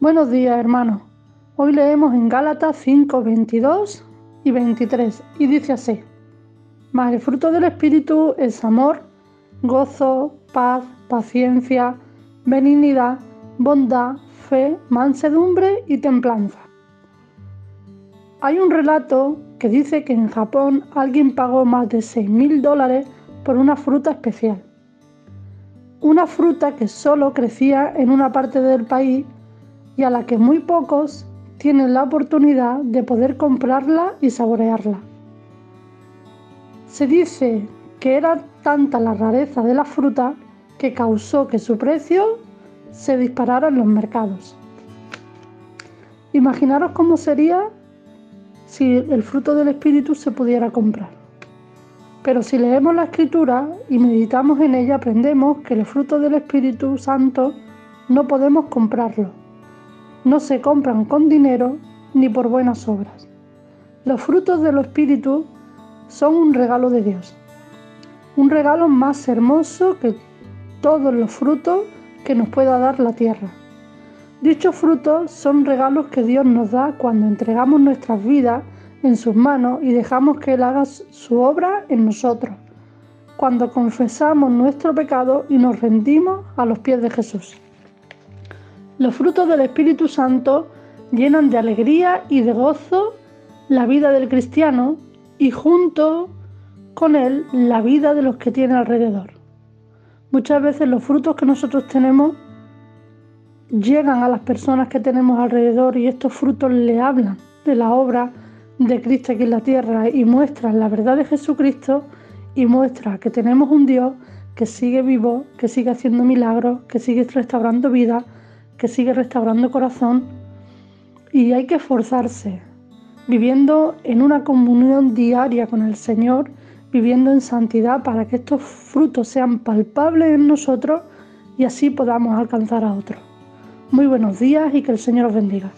Buenos días, hermanos. Hoy leemos en Gálatas 5, 22 y 23 y dice así. Mas el fruto del Espíritu es amor, gozo, paz, paciencia, benignidad, bondad, fe, mansedumbre y templanza. Hay un relato que dice que en Japón alguien pagó más de 6 mil dólares por una fruta especial. Una fruta que solo crecía en una parte del país y a la que muy pocos tienen la oportunidad de poder comprarla y saborearla. Se dice que era tanta la rareza de la fruta que causó que su precio se disparara en los mercados. Imaginaros cómo sería si el fruto del Espíritu se pudiera comprar. Pero si leemos la Escritura y meditamos en ella, aprendemos que el fruto del Espíritu Santo no podemos comprarlo no se compran con dinero ni por buenas obras. Los frutos del Espíritu son un regalo de Dios, un regalo más hermoso que todos los frutos que nos pueda dar la tierra. Dichos frutos son regalos que Dios nos da cuando entregamos nuestras vidas en sus manos y dejamos que Él haga su obra en nosotros, cuando confesamos nuestro pecado y nos rendimos a los pies de Jesús. Los frutos del Espíritu Santo llenan de alegría y de gozo la vida del cristiano y junto con él la vida de los que tiene alrededor. Muchas veces los frutos que nosotros tenemos llegan a las personas que tenemos alrededor y estos frutos le hablan de la obra de Cristo aquí en la tierra y muestran la verdad de Jesucristo y muestra que tenemos un Dios que sigue vivo, que sigue haciendo milagros, que sigue restaurando vida que sigue restaurando corazón y hay que esforzarse, viviendo en una comunión diaria con el Señor, viviendo en santidad para que estos frutos sean palpables en nosotros y así podamos alcanzar a otros. Muy buenos días y que el Señor os bendiga.